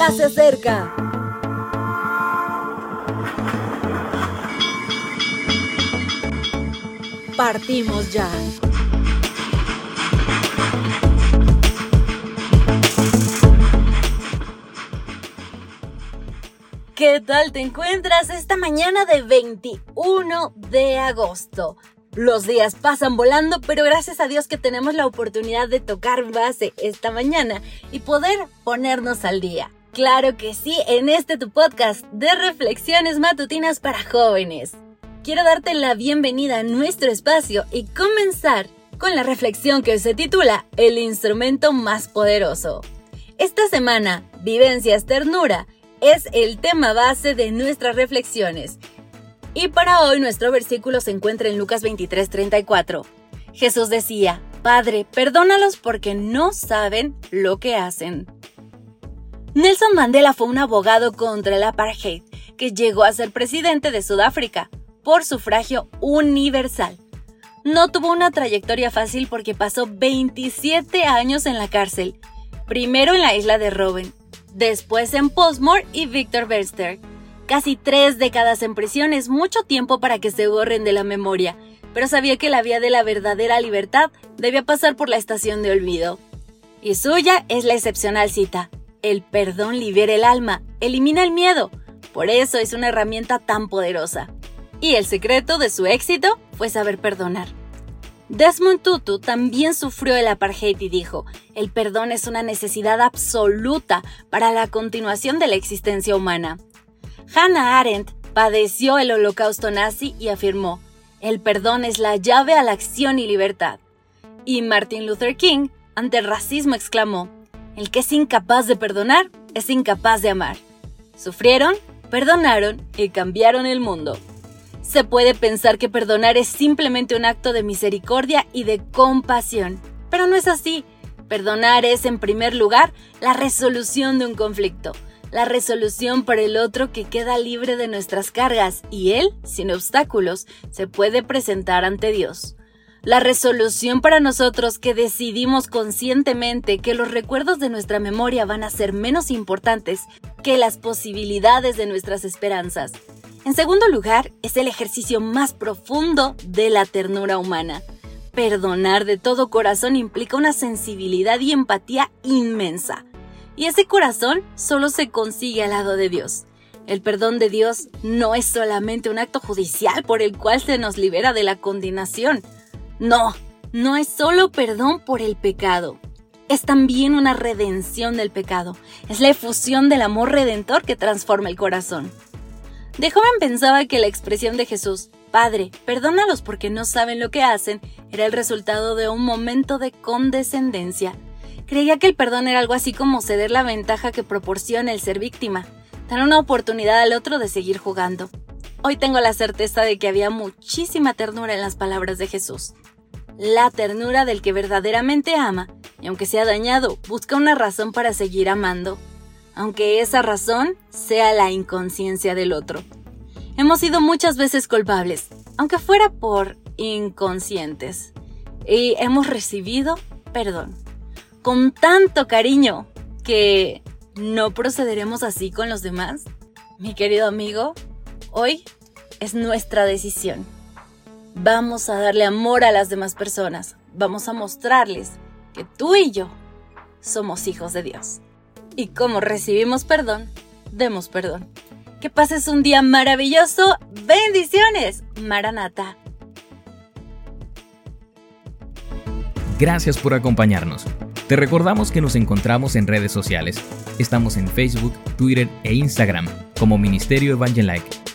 ya se acerca. Partimos ya. ¿Qué tal te encuentras esta mañana de 21 de agosto? Los días pasan volando, pero gracias a Dios que tenemos la oportunidad de tocar base esta mañana y poder ponernos al día. Claro que sí, en este tu podcast de reflexiones matutinas para jóvenes. Quiero darte la bienvenida a nuestro espacio y comenzar con la reflexión que se titula El instrumento más poderoso. Esta semana, Vivencias Ternura es el tema base de nuestras reflexiones. Y para hoy nuestro versículo se encuentra en Lucas 23:34. Jesús decía, Padre, perdónalos porque no saben lo que hacen. Nelson Mandela fue un abogado contra el apartheid que llegó a ser presidente de Sudáfrica por sufragio universal. No tuvo una trayectoria fácil porque pasó 27 años en la cárcel, primero en la isla de Robben después en Postmore y Victor Verster. Casi tres décadas en prisión es mucho tiempo para que se borren de la memoria, pero sabía que la vía de la verdadera libertad debía pasar por la estación de olvido. Y suya es la excepcional cita. El perdón libera el alma, elimina el miedo. Por eso es una herramienta tan poderosa. Y el secreto de su éxito fue saber perdonar. Desmond Tutu también sufrió el apartheid y dijo, el perdón es una necesidad absoluta para la continuación de la existencia humana. Hannah Arendt padeció el holocausto nazi y afirmó, el perdón es la llave a la acción y libertad. Y Martin Luther King, ante el racismo, exclamó, el que es incapaz de perdonar es incapaz de amar. Sufrieron, perdonaron y cambiaron el mundo. Se puede pensar que perdonar es simplemente un acto de misericordia y de compasión, pero no es así. Perdonar es, en primer lugar, la resolución de un conflicto, la resolución para el otro que queda libre de nuestras cargas y él, sin obstáculos, se puede presentar ante Dios. La resolución para nosotros que decidimos conscientemente que los recuerdos de nuestra memoria van a ser menos importantes que las posibilidades de nuestras esperanzas. En segundo lugar, es el ejercicio más profundo de la ternura humana. Perdonar de todo corazón implica una sensibilidad y empatía inmensa. Y ese corazón solo se consigue al lado de Dios. El perdón de Dios no es solamente un acto judicial por el cual se nos libera de la condenación. No, no es solo perdón por el pecado. Es también una redención del pecado. Es la efusión del amor redentor que transforma el corazón. De joven pensaba que la expresión de Jesús, Padre, perdónalos porque no saben lo que hacen, era el resultado de un momento de condescendencia. Creía que el perdón era algo así como ceder la ventaja que proporciona el ser víctima, dar una oportunidad al otro de seguir jugando. Hoy tengo la certeza de que había muchísima ternura en las palabras de Jesús. La ternura del que verdaderamente ama, y aunque sea dañado, busca una razón para seguir amando aunque esa razón sea la inconsciencia del otro. Hemos sido muchas veces culpables, aunque fuera por inconscientes, y hemos recibido perdón, con tanto cariño que no procederemos así con los demás. Mi querido amigo, hoy es nuestra decisión. Vamos a darle amor a las demás personas, vamos a mostrarles que tú y yo somos hijos de Dios. Y como recibimos perdón, demos perdón. Que pases un día maravilloso. Bendiciones, Maranata. Gracias por acompañarnos. Te recordamos que nos encontramos en redes sociales. Estamos en Facebook, Twitter e Instagram como Ministerio Evangelike.